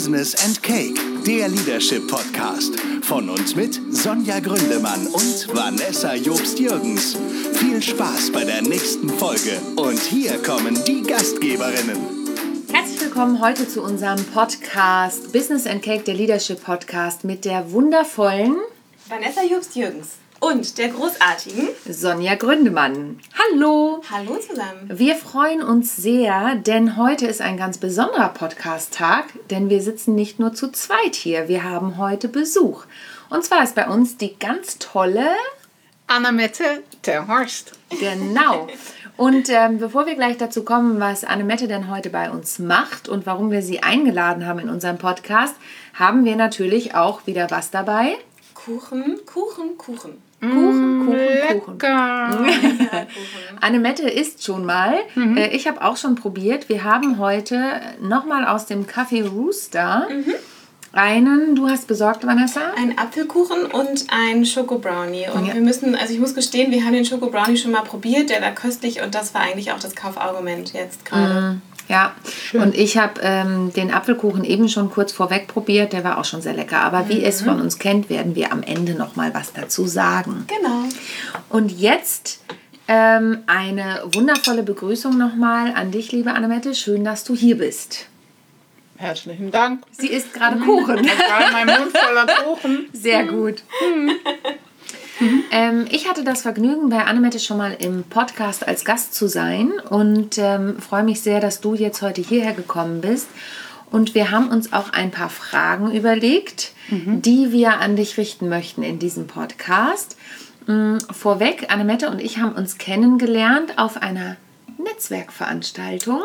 Business and Cake, der Leadership Podcast. Von uns mit Sonja Gründemann und Vanessa Jobst-Jürgens. Viel Spaß bei der nächsten Folge. Und hier kommen die Gastgeberinnen. Herzlich willkommen heute zu unserem Podcast Business and Cake, der Leadership Podcast mit der wundervollen Vanessa Jobst-Jürgens und der großartigen Sonja Gründemann. Hallo! Hallo zusammen! Wir freuen uns sehr, denn heute ist ein ganz besonderer Podcast-Tag, denn wir sitzen nicht nur zu zweit hier, wir haben heute Besuch. Und zwar ist bei uns die ganz tolle Annemette Terhorst. Genau. Und ähm, bevor wir gleich dazu kommen, was Annemette denn heute bei uns macht und warum wir sie eingeladen haben in unserem Podcast, haben wir natürlich auch wieder was dabei. Kuchen, Kuchen, Kuchen. Kuchen, Kuchen, Kuchen. Lecker. Annemette isst schon mal. Äh, Ich habe auch schon probiert. Wir haben heute nochmal aus dem Café Rooster einen, du hast besorgt, Vanessa? Ein Apfelkuchen und ein Schokobrownie. Und wir müssen, also ich muss gestehen, wir haben den Schokobrownie schon mal probiert, der war köstlich und das war eigentlich auch das Kaufargument jetzt gerade. Ja, und ich habe ähm, den Apfelkuchen eben schon kurz vorweg probiert. Der war auch schon sehr lecker. Aber wie ihr es von uns kennt, werden wir am Ende nochmal was dazu sagen. Genau. Und jetzt ähm, eine wundervolle Begrüßung nochmal an dich, liebe Annemette. Schön, dass du hier bist. Herzlichen Dank. Sie isst gerade Kuchen. Gerade mein Mund voller Kuchen. Sehr gut. Ähm, ich hatte das Vergnügen, bei Annemette schon mal im Podcast als Gast zu sein und ähm, freue mich sehr, dass du jetzt heute hierher gekommen bist. Und wir haben uns auch ein paar Fragen überlegt, die wir an dich richten möchten in diesem Podcast. Mm, Vorweg, Annemette und ich haben uns kennengelernt auf einer Netzwerkveranstaltung.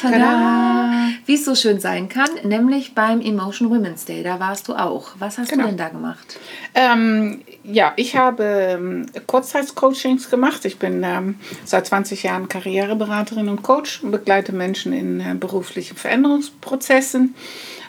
Tada! Tada! Wie es so schön sein kann, nämlich beim Emotion Women's Day. Da warst du auch. Was hast Genau. du denn da gemacht? Ähm, ja, ich habe ähm, Kurzzeitcoachings gemacht. Ich bin ähm, seit 20 Jahren Karriereberaterin und Coach und begleite Menschen in äh, beruflichen Veränderungsprozessen.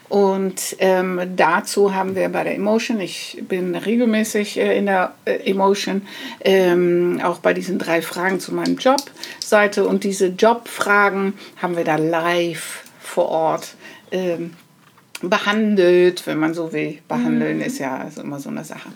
Und ähm, dazu haben wir bei der Emotion, ich bin regelmäßig äh, in der äh, Emotion, ähm, auch bei diesen drei Fragen zu meinem Job Seite. Und diese Jobfragen haben wir da live vor Ort ähm, behandelt, wenn man so will. Behandeln ist ja also immer so eine Sache.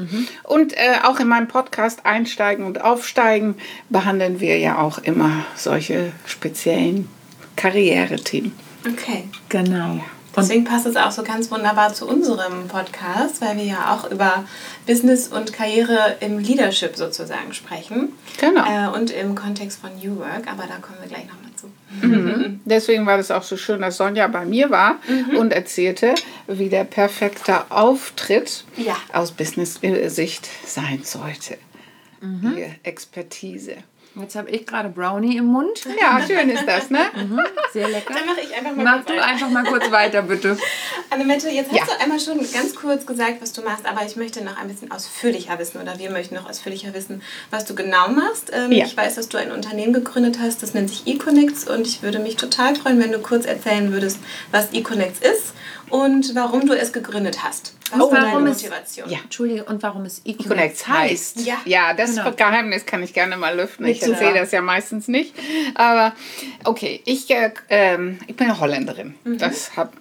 Und äh, auch in meinem Podcast Einsteigen und Aufsteigen behandeln wir ja auch immer solche speziellen Karrierethemen. Okay. Genau. Deswegen passt es auch so ganz wunderbar zu unserem Podcast, weil wir ja auch über Business und Karriere im Leadership sozusagen sprechen. Genau. Äh, und im Kontext von New Work, aber da kommen wir gleich nochmal zu. Deswegen war das auch so schön, dass Sonja bei mir war und erzählte, wie der perfekte Auftritt Ja. aus Business-Sicht sein sollte. Ihre Expertise. Jetzt habe ich gerade Brownie im Mund. Ja, schön ist das, ne? Sehr lecker. Dann mache ich einfach mal Mach kurz du weiter. einfach mal kurz weiter, bitte. Annemette, jetzt hast Ja. du einmal schon ganz kurz gesagt, was du machst, aber ich möchte noch ein bisschen ausführlicher wissen oder wir möchten noch ausführlicher wissen, was du genau machst. Ähm, Ja. Ich weiß, dass du ein Unternehmen gegründet hast, das nennt sich eConnects und ich würde mich total freuen, wenn du kurz erzählen würdest, was eConnects ist und warum du es gegründet hast. Was Und war warum deine es- Motivation? Ja. Entschuldige, und warum es Connects E-Connects heißt. Ja. ja das Genau. Geheimnis kann ich gerne mal lüften. Ich Bitte. erzähle das ja meistens nicht. Aber okay, ich, äh, ähm, ich bin ja Holländerin. Das hat,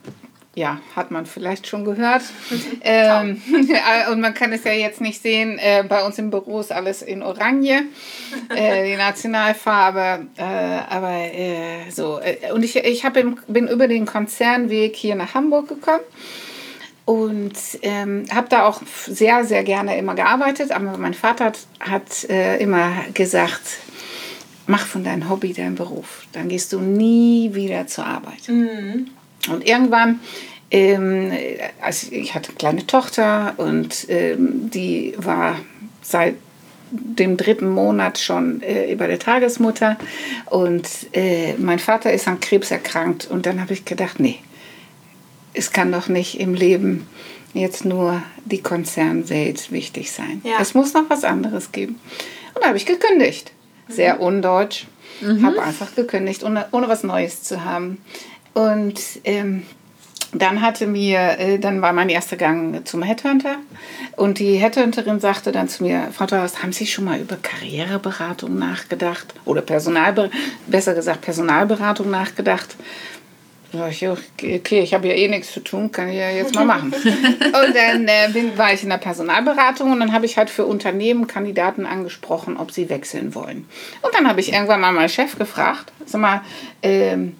ja, hat man vielleicht schon gehört. ähm, und man kann es ja jetzt nicht sehen. Äh, bei uns im Büro ist alles in Orange, äh, die Nationalfarbe. Äh, aber äh, so. Äh, und ich, ich hab im, bin über den Konzernweg hier nach Hamburg gekommen. Und ähm, habe da auch sehr, sehr gerne immer gearbeitet. Aber mein Vater hat, hat äh, immer gesagt, mach von deinem Hobby dein Beruf. Dann gehst du nie wieder zur Arbeit. Und irgendwann, ähm, also ich hatte eine kleine Tochter und ähm, die war seit dem dritten Monat schon äh, bei der Tagesmutter. Und äh, mein Vater ist an Krebs erkrankt. Und dann habe ich gedacht, nee, es kann doch nicht im Leben jetzt nur die Konzernwelt wichtig sein. Ja. Es muss noch was anderes geben. Und da habe ich gekündigt. Sehr undeutsch. Habe einfach gekündigt, ohne, ohne was Neues zu haben. Und ähm, dann hatte mir, äh, dann war mein erster Gang zum Headhunter und die Headhunterin sagte dann zu mir, Frau Dorst, haben Sie schon mal über Karriereberatung nachgedacht oder Personalber besser gesagt Personalberatung nachgedacht? Ich, okay, ich habe ja eh nichts zu tun, kann ich ja jetzt mal machen. und dann äh, bin, war ich in der Personalberatung und dann habe ich halt für Unternehmen Kandidaten angesprochen, ob sie wechseln wollen. Und dann habe ich irgendwann mal meinen Chef gefragt, sag mal, ähm,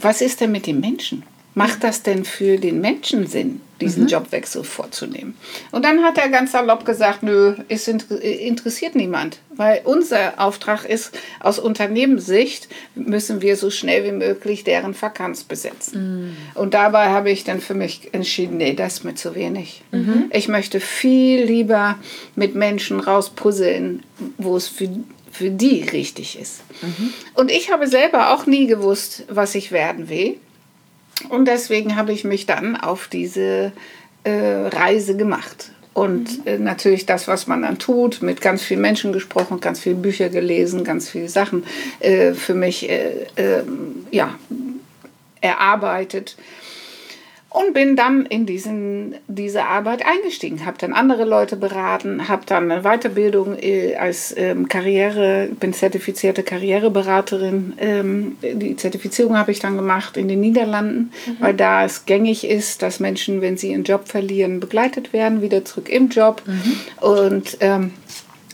was ist denn mit den Menschen? Macht das denn für den Menschen Sinn, diesen mhm. Jobwechsel vorzunehmen? Und dann hat er ganz salopp gesagt, nö, es interessiert niemand, weil unser Auftrag ist, aus Unternehmenssicht müssen wir so schnell wie möglich deren Vakanz besetzen. Mhm. Und dabei habe ich dann für mich entschieden, nee, das ist mir zu wenig. Mhm. Ich möchte viel lieber mit Menschen rauspuzzeln, wo es für für die richtig ist. Mhm. Und ich habe selber auch nie gewusst, was ich werden will. Und deswegen habe ich mich dann auf diese äh, Reise gemacht. Und mhm. äh, natürlich das, was man dann tut, mit ganz vielen Menschen gesprochen, ganz viele Bücher gelesen, ganz viele Sachen äh, für mich äh, ähm, ja, erarbeitet und bin dann in diesen, diese Arbeit eingestiegen, habe dann andere Leute beraten, habe dann eine Weiterbildung äh, als ähm, Karriere, bin zertifizierte Karriereberaterin. Ähm, die Zertifizierung habe ich dann gemacht in den Niederlanden, mhm. weil da es gängig ist, dass Menschen, wenn sie ihren Job verlieren, begleitet werden, wieder zurück im Job. Mhm. Und ähm,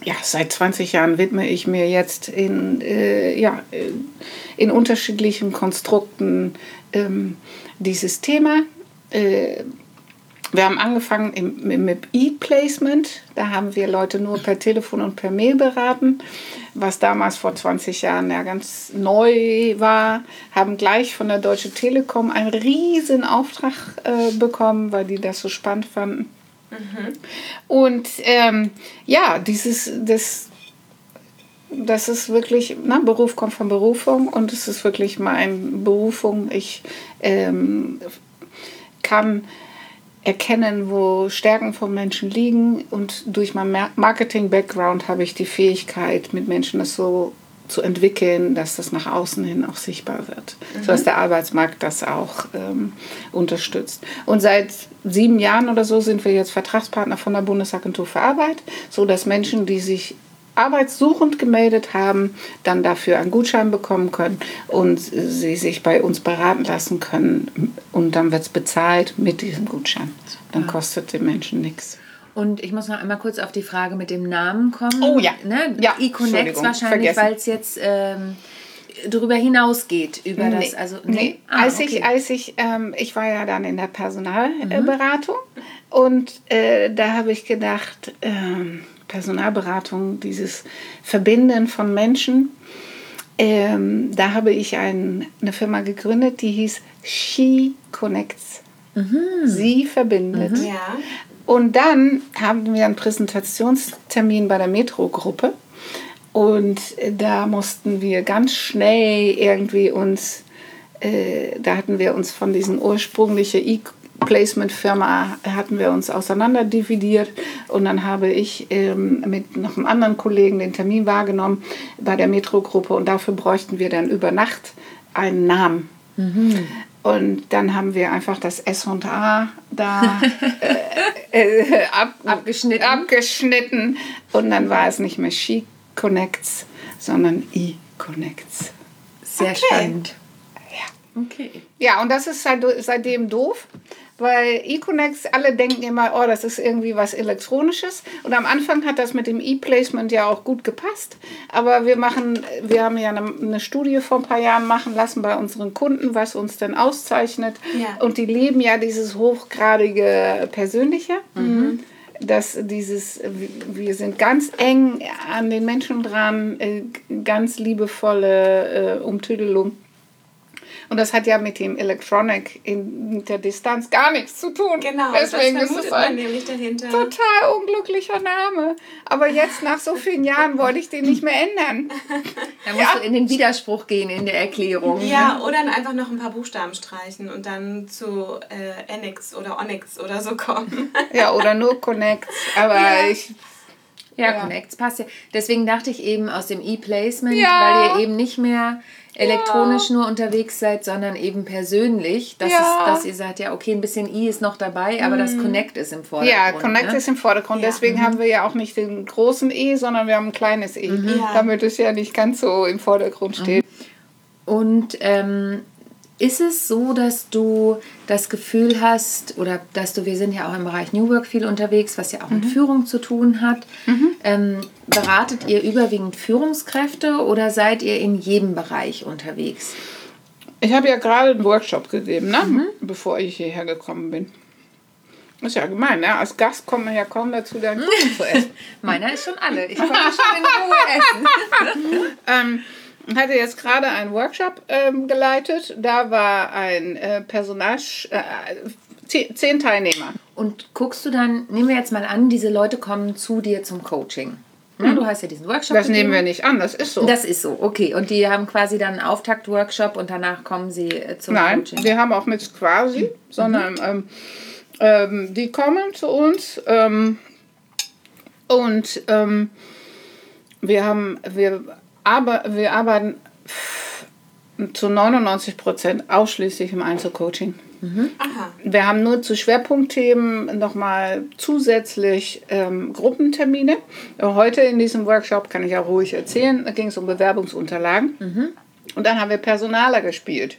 ja, seit 20 Jahren widme ich mir jetzt in, äh, ja, äh, in unterschiedlichen Konstrukten ähm, dieses Thema äh, wir haben angefangen im, mit E-Placement. Da haben wir Leute nur per Telefon und per Mail beraten, was damals vor 20 Jahren ja ganz neu war. Haben gleich von der Deutsche Telekom einen riesen Auftrag äh, bekommen, weil die das so spannend fanden. Mhm. Und ähm, ja, dieses, das, das ist wirklich, na, Beruf kommt von Berufung und es ist wirklich meine Berufung. Ich ähm, kann erkennen, wo Stärken von Menschen liegen und durch mein Marketing-Background habe ich die Fähigkeit, mit Menschen das so zu entwickeln, dass das nach außen hin auch sichtbar wird, mhm. sodass der Arbeitsmarkt das auch ähm, unterstützt. Und seit sieben Jahren oder so sind wir jetzt Vertragspartner von der Bundesagentur für Arbeit, sodass Menschen, die sich arbeitssuchend gemeldet haben, dann dafür einen Gutschein bekommen können und sie sich bei uns beraten lassen können und dann wird es bezahlt mit diesem Gutschein. Dann kostet den Menschen nichts. Und ich muss noch einmal kurz auf die Frage mit dem Namen kommen. Oh ja. Ne? ja E-Connect wahrscheinlich, weil es jetzt ähm, darüber hinausgeht, über nee. das. Also, nee. nee. Ah, als okay. ich, als ich, ähm, ich war ja dann in der Personalberatung mhm. und äh, da habe ich gedacht, ähm, Personalberatung, dieses Verbinden von Menschen. Ähm, da habe ich ein, eine Firma gegründet, die hieß She Connects. Mhm. Sie verbindet. Mhm. Ja. Und dann haben wir einen Präsentationstermin bei der Metro-Gruppe. Und da mussten wir ganz schnell irgendwie uns, äh, da hatten wir uns von diesen ursprünglichen Placement-Firma hatten wir uns auseinanderdividiert und dann habe ich ähm, mit noch einem anderen Kollegen den Termin wahrgenommen bei der Metro-Gruppe und dafür bräuchten wir dann über Nacht einen Namen. Mhm. Und dann haben wir einfach das S und A da äh, äh, ab, abgeschnitten. abgeschnitten und dann war es nicht mehr She Connects, sondern E Connects. Sehr okay. spannend. Ja. Okay. Ja, und das ist seit, seitdem doof, weil Econex, alle denken immer, oh, das ist irgendwie was Elektronisches. Und am Anfang hat das mit dem E-Placement ja auch gut gepasst. Aber wir machen, wir haben ja eine, eine, Studie vor ein paar Jahren machen lassen bei unseren Kunden, was uns denn auszeichnet. Ja. Und die lieben ja dieses hochgradige Persönliche. Mhm. Dass dieses, wir sind ganz eng an den Menschen dran, äh, ganz liebevolle äh, Umtüdelung und das hat ja mit dem Electronic in der Distanz gar nichts zu tun. Genau, Deswegen das ist es ein nämlich dahinter. total unglücklicher Name. Aber jetzt nach so vielen Jahren wollte ich den nicht mehr ändern. Da musst ja. du in den Widerspruch gehen in der Erklärung. Ja, oder einfach noch ein paar Buchstaben streichen und dann zu äh, Enix oder Onyx oder so kommen. Ja, oder nur Connect. Aber ja. ich ja, ja, Connects passt ja. Deswegen dachte ich eben aus dem E-Placement, ja. weil ihr eben nicht mehr elektronisch ja. nur unterwegs seid, sondern eben persönlich. Das ja. ist, dass ihr sagt, ja, okay, ein bisschen I ist noch dabei, aber mhm. das Connect ist im Vordergrund. Ja, Connect ne? ist im Vordergrund. Ja. Deswegen mhm. haben wir ja auch nicht den großen E, sondern wir haben ein kleines E, mhm. damit es ja nicht ganz so im Vordergrund steht. Und ähm, ist es so, dass du das Gefühl hast, oder dass du, wir sind ja auch im Bereich New Work viel unterwegs, was ja auch mit Führung zu tun hat. Ähm, beratet ihr überwiegend Führungskräfte oder seid ihr in jedem Bereich unterwegs? Ich habe ja gerade einen Workshop gegeben, ne? bevor ich hierher gekommen bin. Ist ja gemein, ne? Als Gast kommt man ja kaum dazu, deinen Kuchen zu essen. Meiner ist schon alle. Ich konnte schon in Ruhe essen. ähm, hatte jetzt gerade einen Workshop ähm, geleitet. Da war ein äh, Personal, äh, zehn, zehn Teilnehmer. Und guckst du dann, nehmen wir jetzt mal an, diese Leute kommen zu dir zum Coaching. Ne, Du hast ja diesen Workshop. Das nehmen gegeben. wir nicht an, das ist so. Das ist so, okay. Und die haben quasi dann einen Auftakt-Workshop und danach kommen sie äh, zum Nein, Coaching. wir haben auch mit quasi, sondern ähm, ähm, die kommen zu uns ähm, und ähm, wir haben, wir, aber, wir arbeiten zu 99 Prozent ausschließlich im Einzelcoaching. Aha. Wir haben nur zu Schwerpunktthemen nochmal zusätzlich ähm, Gruppentermine. Heute in diesem Workshop kann ich auch ruhig erzählen, da ging es um Bewerbungsunterlagen. Und dann haben wir Personaler gespielt.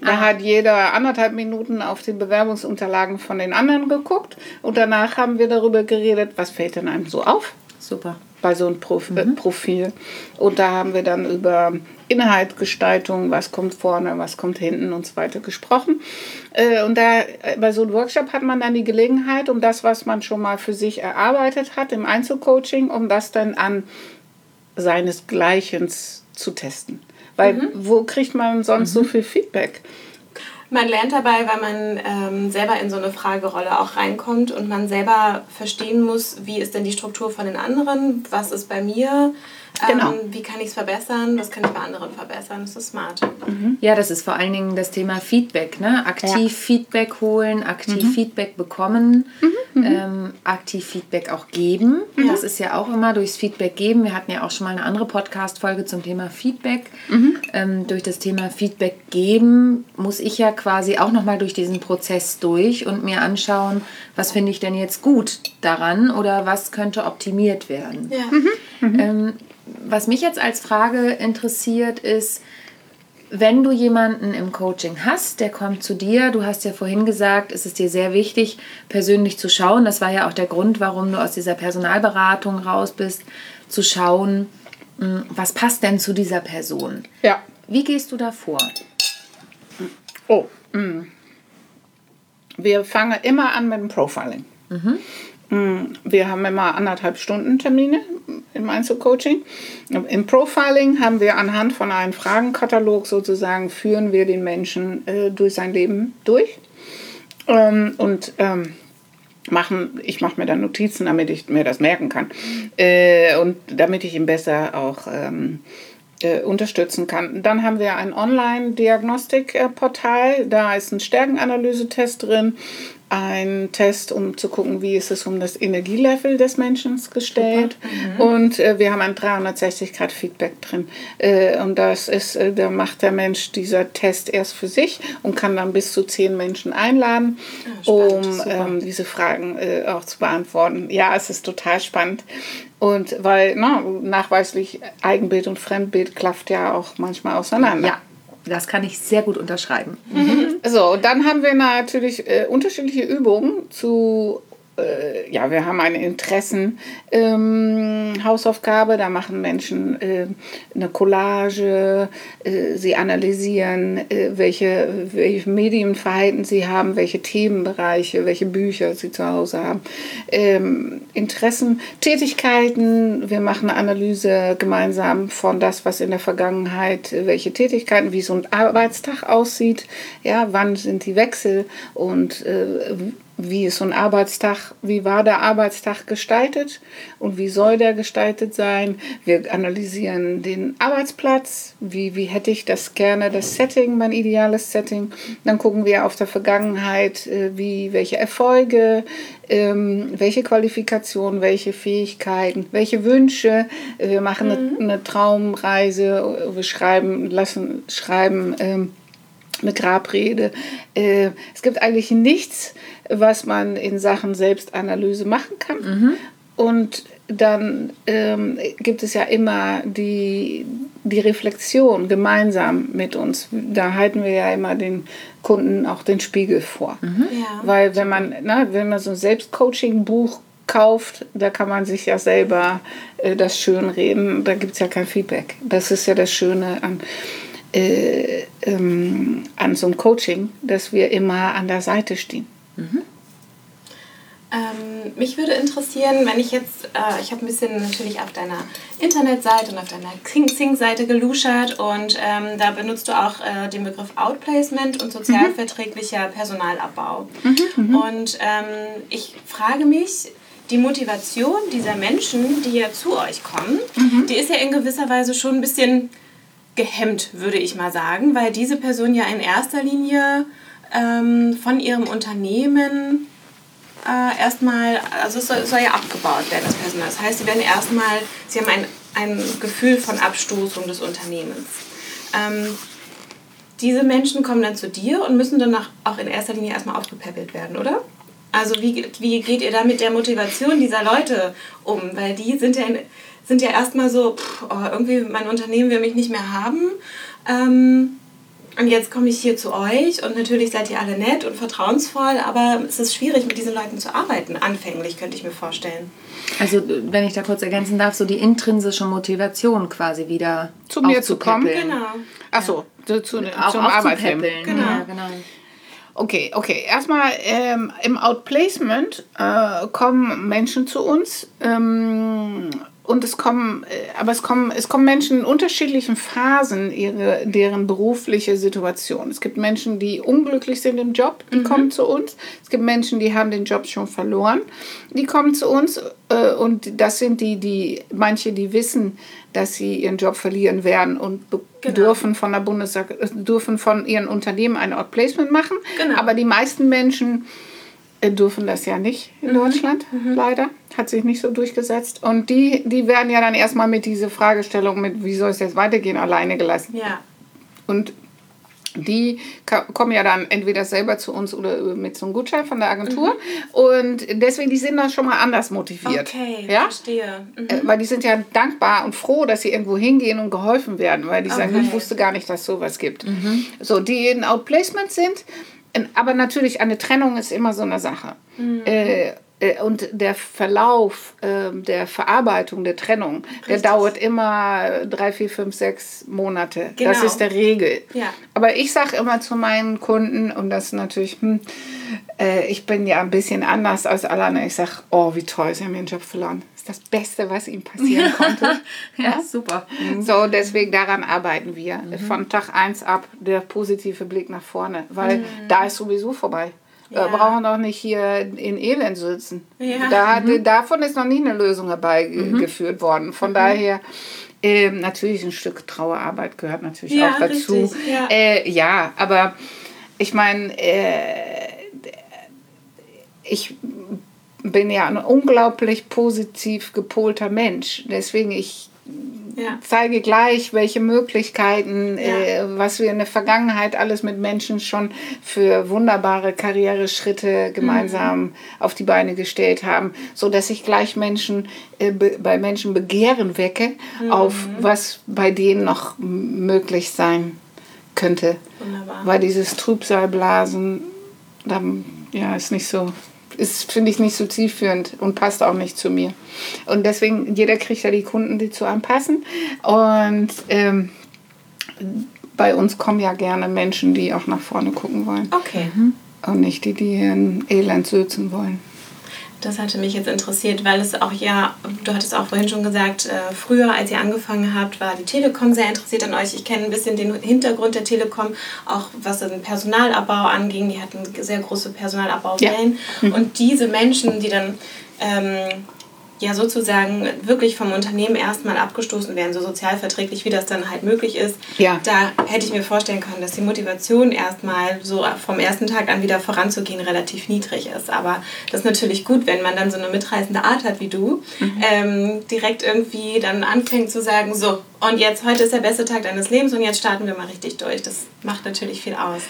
Da hat jeder anderthalb Minuten auf die Bewerbungsunterlagen von den anderen geguckt und danach haben wir darüber geredet, was fällt denn einem so auf Super. Bei so einem Prof äh, Profil. Und da haben wir dann über Inhaltsgestaltung, was kommt vorne, was kommt hinten und so weiter gesprochen. Äh, und da äh, bei so einem Workshop hat man dann die Gelegenheit, um das, was man schon mal für sich erarbeitet hat im Einzelcoaching, um das dann an seinesgleichen zu testen. Weil wo kriegt man sonst so viel Feedback? Man lernt dabei, weil man ähm, selber in so eine Fragerolle auch reinkommt und man selber verstehen muss, wie ist denn die Struktur von den anderen, was ist bei mir, ähm, Genau. wie kann ich es verbessern, was kann ich bei anderen verbessern. Das ist smart. Ja, das ist vor allen Dingen das Thema Feedback. Ne? Aktiv Ja. Feedback holen, aktiv Feedback bekommen, ähm, aktiv Feedback auch geben. Das ist ja auch immer durchs Feedback geben. Wir hatten ja auch schon mal eine andere Podcast-Folge zum Thema Feedback. Ähm, durch das Thema Feedback geben muss ich ja quasi auch nochmal durch diesen Prozess durch und mir anschauen, was finde ich denn jetzt gut daran oder was könnte optimiert werden. Ja. Was mich jetzt als Frage interessiert ist, wenn du jemanden im Coaching hast, der kommt zu dir, du hast ja vorhin gesagt, es ist dir sehr wichtig, persönlich zu schauen. Das war ja auch der Grund, warum du aus dieser Personalberatung raus bist, zu schauen, mh, was passt denn zu dieser Person. Ja. Wie gehst du da vor? Oh. mm. Wir fangen immer an mit dem Profiling. Mm, Wir haben immer anderthalb Stunden Termine im Einzelcoaching. Im Profiling haben wir anhand von einem Fragenkatalog sozusagen, führen wir den Menschen äh, durch sein Leben durch. Ähm, und ähm, machen, ich mache mir dann Notizen, damit ich mir das merken kann. Äh, und damit ich ihn besser auch ähm, äh, unterstützen kann. Dann haben wir ein Online-Diagnostik-Portal. Da ist ein Stärkenanalyse-Test drin, ein Test, um zu gucken, wie ist es um das Energielevel des Menschen gestellt. Und äh, wir haben ein 360-Grad-Feedback drin. Äh, und das ist, äh, da macht der Mensch dieser Test erst für sich und kann dann bis zu zehn Menschen einladen, um ähm, diese Fragen äh, auch zu beantworten. Ja, es ist total spannend. Und weil na, nachweislich Eigenbild und Fremdbild klafft ja auch manchmal auseinander. Ja, das kann ich sehr gut unterschreiben. So, und dann haben wir natürlich äh, unterschiedliche Übungen zu, äh, ja, wir haben eine Interessen-Hausaufgabe, da machen Menschen äh, eine Collage, äh, sie analysieren, äh, welche, welche Medienverhalten sie haben, welche Themenbereiche, welche Bücher sie zu Hause haben. Ähm, Interessen, Tätigkeiten, wir machen eine Analyse gemeinsam von das, was in der Vergangenheit, äh, welche Tätigkeiten, wie so ein Arbeitstag aussieht, ja, wann sind die Wechsel und äh, wie ist so ein Arbeitstag, wie war der Arbeitstag gestaltet und wie soll der gestaltet sein. Wir analysieren den Arbeitsplatz, wie, wie hätte ich das gerne, das Setting, mein ideales Setting. Dann gucken wir auf der Vergangenheit, äh, wie, welche Erfolge, ähm, welche Qualifikationen, welche Fähigkeiten, welche Wünsche. Wir machen eine, eine Traumreise, wir schreiben, lassen schreiben. Eine Grabrede. Äh, es gibt eigentlich nichts, was man in Sachen Selbstanalyse machen kann. Und dann ähm, gibt es ja immer die, die Reflexion gemeinsam mit uns. Da halten wir ja immer den Kunden auch den Spiegel vor. Ja. Weil wenn man, ne, wenn man so ein Selbstcoaching-Buch kauft, da kann man sich ja selber äh, das schönreden. Da gibt es ja kein Feedback. Das ist ja das Schöne an, äh, ähm, an so einem Coaching, dass wir immer an der Seite stehen. Ähm, mich würde interessieren, wenn ich jetzt, äh, ich habe ein bisschen natürlich auf deiner Internetseite und auf deiner Xing-Seite geluschert und ähm, da benutzt du auch äh, den Begriff Outplacement und sozialverträglicher Personalabbau. Und ähm, ich frage mich, die Motivation dieser Menschen, die ja zu euch kommen, die ist ja in gewisser Weise schon ein bisschen gehemmt, würde ich mal sagen, weil diese Person ja in erster Linie ähm, von ihrem Unternehmen äh, erstmal, also es soll, soll ja abgebaut werden, das Personal. Das heißt, sie werden erstmal, sie haben ein, ein Gefühl von Abstoßung des Unternehmens. Ähm, diese Menschen kommen dann zu dir und müssen dann auch in erster Linie erstmal aufgepäppelt werden, oder? Also wie, wie geht ihr da mit der Motivation dieser Leute um? Weil die sind ja, in, sind ja erstmal so, pff, oh, irgendwie mein Unternehmen will mich nicht mehr haben. Ähm, und jetzt komme ich hier zu euch und natürlich seid ihr alle nett und vertrauensvoll, aber es ist schwierig, mit diesen Leuten zu arbeiten, anfänglich, könnte ich mir vorstellen. Also, wenn ich da kurz ergänzen darf, so die intrinsische Motivation quasi wieder Zu mir zu kommen? Genau. Achso, zu, zu, Auch zum aufzupäppeln. Genau. Ja, genau. Okay, okay. Erstmal ähm, im Outplacement äh, kommen Menschen zu uns ähm, und es kommen, äh, aber es kommen, es kommen Menschen in unterschiedlichen Phasen ihre, deren berufliche Situation. Es gibt Menschen, die unglücklich sind im Job, die kommen zu uns. Es gibt Menschen, die haben den Job schon verloren, die kommen zu uns äh, und das sind die, die manche, die wissen, dass sie ihren Job verlieren werden und Genau. dürfen von der Bundesag dürfen von ihren Unternehmen ein Outplacement machen. Genau. Aber die meisten Menschen äh, dürfen das ja nicht in Deutschland, leider. Hat sich nicht so durchgesetzt. Und die, die werden ja dann erstmal mit dieser Fragestellung mit, wie soll es jetzt weitergehen, alleine gelassen. Ja. Und die kommen ja dann entweder selber zu uns oder mit so einem Gutschein von der Agentur. Und deswegen, die sind dann schon mal anders motiviert. Okay, ja? verstehe. Mhm. Äh, Weil die sind ja dankbar und froh, dass sie irgendwo hingehen und geholfen werden, weil die sagen, Okay. ich wusste gar nicht, dass sowas gibt. So, die in Outplacement sind, in- aber natürlich eine Trennung ist immer so eine Sache. Äh, äh, und der Verlauf ähm, der Verarbeitung der Trennung, der Richtig. dauert immer drei, vier, fünf, sechs Monate. Das Genau. ist der Regel. Ja. Aber ich sage immer zu meinen Kunden, und das ist natürlich, hm, äh, ich bin ja ein bisschen anders als alle anderen, ich sage, oh, wie toll, sie haben ihren Job verloren. Das ist das Beste, was ihnen passieren konnte. Ja, super. So, deswegen daran arbeiten wir. Von Tag 1 ab der positive Blick nach vorne, weil da ist sowieso vorbei. Ja. Wir brauchen doch nicht hier in Elend sitzen. Ja. Da hat, Davon ist noch nie eine Lösung herbeigeführt worden. Von daher, ähm, natürlich ein Stück Trauerarbeit gehört natürlich Ja, auch dazu. richtig, ja. Äh, ja, aber ich meine, äh, ich bin ja ein unglaublich positiv gepolter Mensch. Deswegen, ich Ja. zeige gleich, welche Möglichkeiten, Ja. äh, was wir in der Vergangenheit alles mit Menschen schon für wunderbare Karriereschritte gemeinsam Mhm. auf die Beine gestellt haben, so dass ich gleich Menschen äh, be, bei Menschen Begehren wecke Mhm. auf was bei denen noch möglich sein könnte. Wunderbar. Weil dieses Trübsalblasen, dann, ja, ist nicht so, ist, finde ich, nicht so zielführend und passt auch nicht zu mir. Und deswegen, jeder kriegt ja die Kunden, die zu einem passen. Und ähm, bei uns kommen ja gerne Menschen, die auch nach vorne gucken wollen. Okay. Und nicht die, die in Elend sitzen wollen. Das hatte mich jetzt interessiert, weil es auch ja, du hattest auch vorhin schon gesagt, äh, früher, als ihr angefangen habt, war die Telekom sehr interessiert an euch. Ich kenne ein bisschen den Hintergrund der Telekom, auch was den Personalabbau anging. Die hatten sehr große Personalabbauwellen. Und diese Menschen, die dann ähm, ja sozusagen wirklich vom Unternehmen erstmal abgestoßen werden, so sozialverträglich, wie das dann halt möglich ist, Ja. da hätte ich mir vorstellen können, dass die Motivation erstmal so vom ersten Tag an wieder voranzugehen relativ niedrig ist. Aber das ist natürlich gut, wenn man dann so eine mitreißende Art hat wie du, ähm, direkt irgendwie dann anfängt zu sagen, so, und jetzt heute ist der beste Tag deines Lebens und jetzt starten wir mal richtig durch. Das macht natürlich viel aus.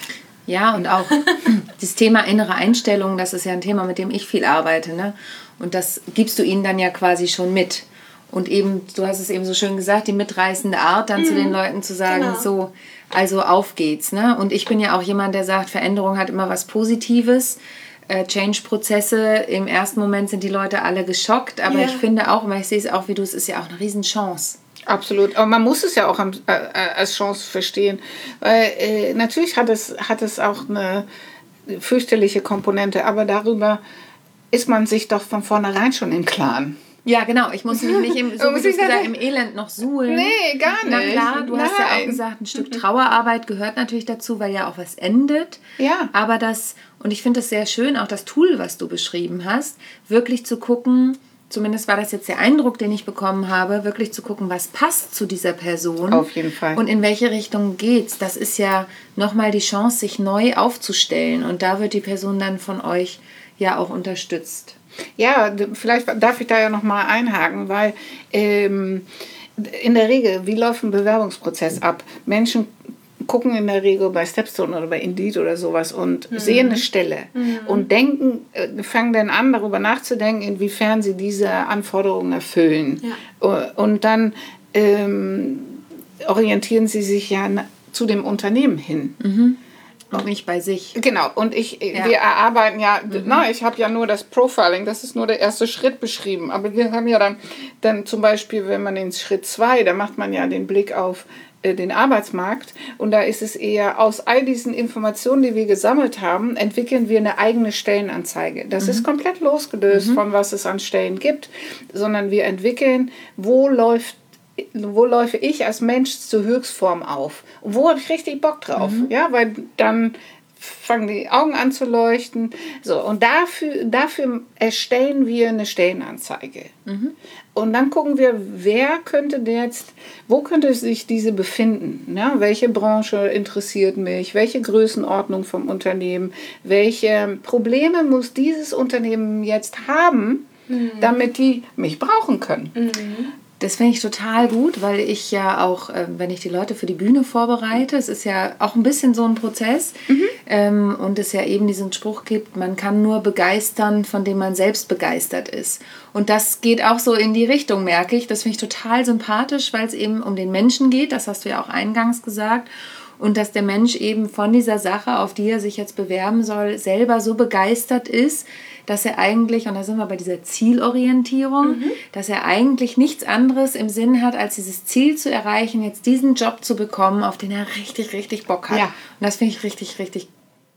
Ja, und auch das Thema innere Einstellung, das ist ja ein Thema, mit dem ich viel arbeite. Ne? Und das gibst du ihnen dann ja quasi schon mit. Und eben, du hast es eben so schön gesagt, die mitreißende Art, dann mhm. zu den Leuten zu sagen, genau. so, also auf geht's. Ne? Und ich bin ja auch jemand, der sagt, Veränderung hat immer was Positives. Äh, Change-Prozesse, im ersten Moment sind die Leute alle geschockt, aber ja. ich finde auch, weil ich sehe es auch, wie du es ist ja auch eine Riesenchance. Absolut, aber man muss es ja auch äh, als Chance verstehen, weil äh, natürlich hat es, hat es auch eine fürchterliche Komponente, aber darüber ist man sich doch von vornherein schon im Klaren. Ja, genau. Ich muss mich nicht im, so wie gesagt, im Elend noch suhlen. Nee, gar nicht. Na klar, du Nein. hast ja auch gesagt, ein Stück Trauerarbeit gehört natürlich dazu, weil ja auch was endet. Ja. Aber das, und ich finde es sehr schön, auch das Tool, was du beschrieben hast, wirklich zu gucken, zumindest war das jetzt der Eindruck, den ich bekommen habe, wirklich zu gucken, was passt zu dieser Person. Auf jeden Fall. Und in welche Richtung geht's. Das ist ja nochmal die Chance, sich neu aufzustellen. Und da wird die Person dann von euch ja auch unterstützt. Ja, vielleicht darf ich da ja nochmal einhaken, weil ähm, in der Regel, wie läuft ein Bewerbungsprozess ab? Menschen gucken in der Regel bei Stepstone oder bei Indeed oder sowas und mhm. sehen eine Stelle mhm. und denken, äh, fangen dann an, darüber nachzudenken, inwiefern sie diese Anforderungen erfüllen. Ja. Und dann ähm, orientieren sie sich ja zu dem Unternehmen hin. Mhm und nicht bei sich. Genau, und ich, ja. wir erarbeiten ja, mhm. na, ich habe ja nur das Profiling, das ist nur der erste Schritt beschrieben, aber wir haben ja dann, dann zum Beispiel, wenn man den Schritt zwei, da macht man ja den Blick auf äh, den Arbeitsmarkt und da ist es eher aus all diesen Informationen, die wir gesammelt haben, entwickeln wir eine eigene Stellenanzeige. Das mhm. ist komplett losgelöst mhm. von was es an Stellen gibt, sondern wir entwickeln, wo läuft wo läufe ich als Mensch zur Höchstform auf? Und wo habe ich richtig Bock drauf? Mhm. Ja, weil dann fangen die Augen an zu leuchten. So, und dafür, dafür erstellen wir eine Stellenanzeige. Mhm. Und dann gucken wir, wer könnte jetzt, wo könnte sich diese befinden? Ja, welche Branche interessiert mich? Welche Größenordnung vom Unternehmen? Welche Probleme muss dieses Unternehmen jetzt haben, mhm. damit die mich brauchen können? Mhm. Das finde ich total gut, weil ich ja auch, äh, wenn ich die Leute für die Bühne vorbereite, es ist ja auch ein bisschen so ein Prozess mhm. ähm, und es ja eben diesen Spruch gibt, man kann nur begeistern, von dem man selbst begeistert ist. Und das geht auch so in die Richtung, merke ich. Das finde ich total sympathisch, weil es eben um den Menschen geht, das hast du ja auch eingangs gesagt und dass der Mensch eben von dieser Sache, auf die er sich jetzt bewerben soll, selber so begeistert ist, dass er eigentlich, und da sind wir bei dieser Zielorientierung, mhm. dass er eigentlich nichts anderes im Sinn hat, als dieses Ziel zu erreichen, jetzt diesen Job zu bekommen, auf den er richtig, richtig Bock hat. Ja. Und das finde ich richtig, richtig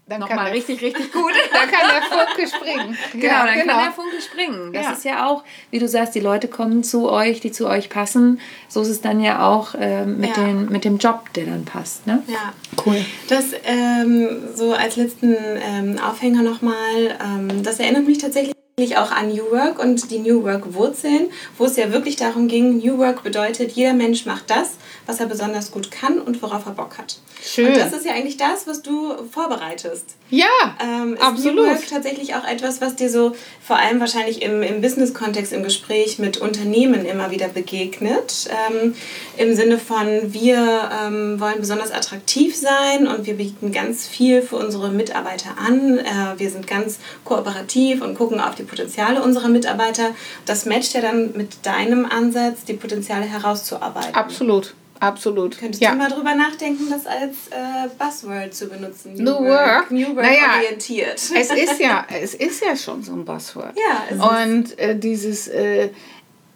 dann nochmal richtig, richtig gut. dann kann der Funke springen. Genau, ja, dann genau. kann der Funke springen. Das ja. ist ja auch, wie du sagst, die Leute kommen zu euch, die zu euch passen. So ist es dann ja auch äh, mit, ja. Den, mit dem Job, der dann passt. Ne? Ja, cool. Das ähm, so als letzten ähm, Aufhänger nochmal, ähm, das erinnert mich tatsächlich auch an New Work und die New Work Wurzeln, wo es ja wirklich darum ging, New Work bedeutet, jeder Mensch macht das, was er besonders gut kann und worauf er Bock hat. Schön. Und das ist ja eigentlich das, was du vorbereitest. Ja, ähm, ist absolut. New Work tatsächlich auch etwas, was dir so vor allem wahrscheinlich im, im Business-Kontext, im Gespräch mit Unternehmen immer wieder begegnet. Ähm, Im Sinne von, wir ähm, wollen besonders attraktiv sein und wir bieten ganz viel für unsere Mitarbeiter an. Äh, wir sind ganz kooperativ und gucken auf die Potenziale unserer Mitarbeiter. Das matcht ja dann mit deinem Ansatz, die Potenziale herauszuarbeiten. Absolut. Absolut. Könntest ja. du mal drüber nachdenken, das als äh, Buzzword zu benutzen? New, New Work. New Work naja, orientiert. Es ist, ja, es ist ja schon so ein Buzzword. Ja, Und äh, dieses, äh,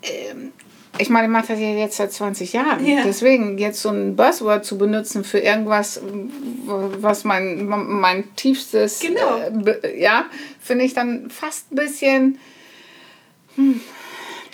ähm, ich meine, ich mache das ja jetzt seit 20 Jahren. Ja. Deswegen jetzt so ein Buzzword zu benutzen für irgendwas, was mein, mein tiefstes, genau. Äh, ja, finde ich dann fast ein bisschen. Hm,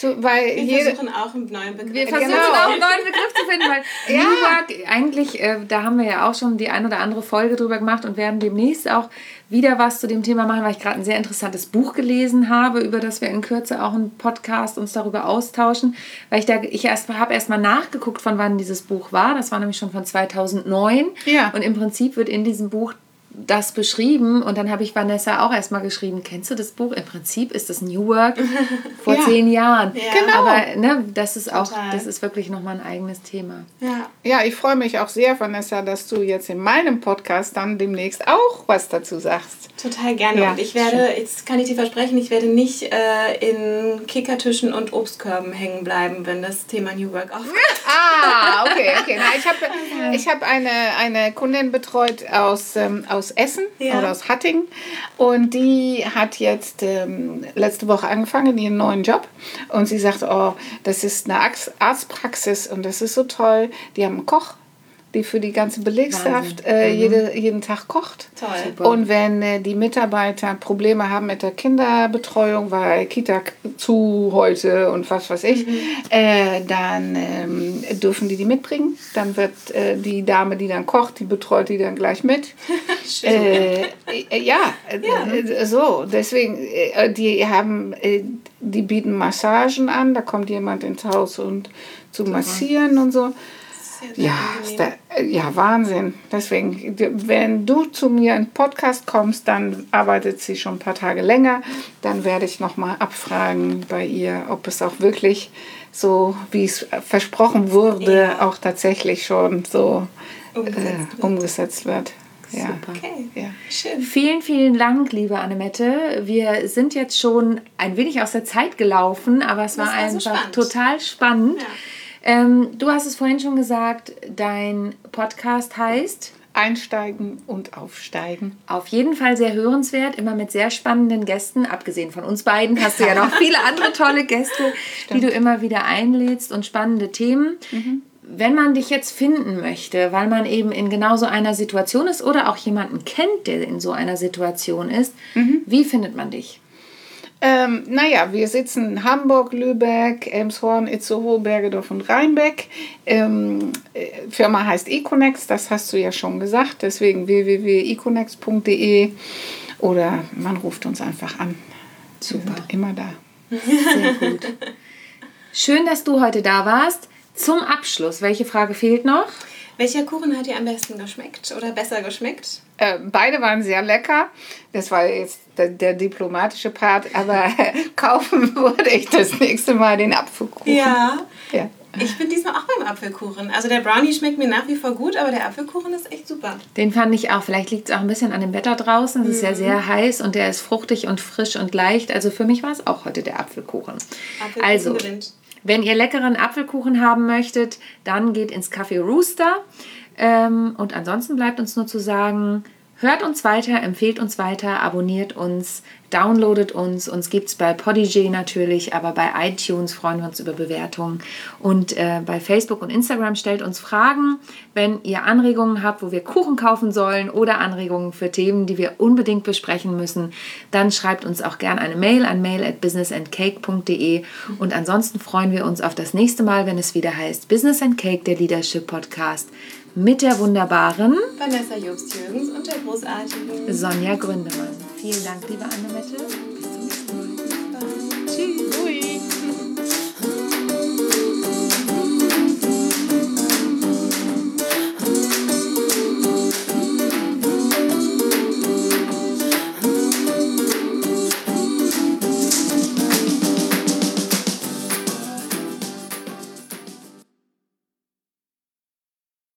weil wir jede, versuchen auch einen neuen Begriff. Wir versuchen genau. auch einen neuen Begriff zu finden, weil ja. Work, eigentlich, äh, da haben wir ja auch schon die ein oder andere Folge drüber gemacht und werden demnächst auch wieder was zu dem Thema machen, weil ich gerade ein sehr interessantes Buch gelesen habe, über das wir in Kürze auch einen Podcast uns darüber austauschen, weil ich da, ich erst habe erst mal nachgeguckt, von wann dieses Buch war. Das war nämlich schon von 2009. Ja. Und im Prinzip wird in diesem Buch das beschrieben und dann habe ich Vanessa auch erstmal geschrieben, kennst du das Buch? Im Prinzip ist das New Work vor Ja. zehn Jahren. Ja. Genau. Aber ne, das ist auch, Total. das ist wirklich nochmal ein eigenes Thema. Ja. Ja, ich freue mich auch sehr, Vanessa, dass du jetzt in meinem Podcast dann demnächst auch was dazu sagst. Total gerne. Ja, und ich werde, jetzt kann ich dir versprechen, ich werde nicht äh, in Kickertischen und Obstkörben hängen bleiben, wenn das Thema New Work aufkommt. Ah, okay, okay. Na, ich habe ich hab eine, eine Kundin betreut aus, ähm, aus Essen Ja. oder aus Hattingen und die hat jetzt ähm, letzte Woche angefangen, ihren neuen Job und sie sagt, oh, das ist eine Arzt- Arztpraxis und das ist so toll. Die haben einen Koch, die für die ganze Belegschaft äh, jede, jeden Tag kocht. Toll. Super. Und wenn äh, die Mitarbeiter Probleme haben mit der Kinderbetreuung, weil Kita zu heute und was weiß ich, äh, dann ähm, dürfen die die mitbringen. Dann wird äh, die Dame, die dann kocht, die betreut die dann gleich mit. äh, äh, ja, äh, so. Deswegen, äh, die haben, äh, die bieten Massagen an. Da kommt jemand ins Haus und zu massieren und so. Sehr, Ja, da, äh, ja, Wahnsinn. Deswegen, wenn du zu mir in den Podcast kommst, dann arbeitet sie schon ein paar Tage länger. Dann werde ich nochmal abfragen bei ihr, ob es auch wirklich so, wie es versprochen wurde, Ja. auch tatsächlich schon so Umgesetzt äh, wird. umgesetzt wird. Ja. Super. Okay, Ja. schön. Vielen, vielen Dank, liebe Annemette. Wir sind jetzt schon ein wenig aus der Zeit gelaufen, aber es war, war so einfach spannend. total spannend. Ja. Ähm, du hast es vorhin schon gesagt, dein Podcast heißt Einsteigen und aufsteigen. auf jeden Fall sehr hörenswert, immer mit sehr spannenden Gästen. Abgesehen von uns beiden hast du ja noch viele andere tolle Gäste, die du immer wieder einlädst und spannende Themen. Wenn man dich jetzt finden möchte, weil man eben in genau so einer Situation ist oder auch jemanden kennt, der in so einer Situation ist, wie findet man dich? Ähm, naja, wir sitzen in Hamburg, Lübeck, Elmshorn, Itzehoe, Bergedorf und Rheinbeck. Ähm, äh, Firma heißt Econex, das hast du ja schon gesagt, deswegen www.econex.de oder man ruft uns einfach an. Super. Immer da. Sehr gut. Schön, dass du heute da warst. Zum Abschluss, welche Frage fehlt noch? Welcher Kuchen hat dir am besten geschmeckt oder besser geschmeckt? Äh, beide waren sehr lecker. Das war jetzt der, der diplomatische Part, aber kaufen würde ich das nächste Mal den Apfelkuchen. Ja. ja. Ich bin diesmal auch beim Apfelkuchen. Also der Brownie schmeckt mir nach wie vor gut, aber der Apfelkuchen ist echt super. Den fand ich auch. Vielleicht liegt es auch ein bisschen an dem Wetter draußen. Es ist Mhm. ja sehr heiß und der ist fruchtig und frisch und leicht. Also für mich war es auch heute der Apfelkuchen. Apfelkuchen also, gewinnt. Wenn ihr leckeren Apfelkuchen haben möchtet, dann geht ins Café Rooster. Ähm, und ansonsten bleibt uns nur zu sagen, hört uns weiter, empfehlt uns weiter, abonniert uns, downloadet uns. Uns gibt es bei Podigy natürlich, aber bei iTunes freuen wir uns über Bewertungen. Und äh, bei Facebook und Instagram stellt uns Fragen, wenn ihr Anregungen habt, wo wir Kuchen kaufen sollen oder Anregungen für Themen, die wir unbedingt besprechen müssen, dann schreibt uns auch gerne eine Mail an mail at businessandcake.de. Und ansonsten freuen wir uns auf das nächste Mal, wenn es wieder heißt Business and Cake, der Leadership Podcast mit der wunderbaren Vanessa Jobst-Jürgens und der großartigen Sonja Gründemann. Vielen Dank, liebe Annemette.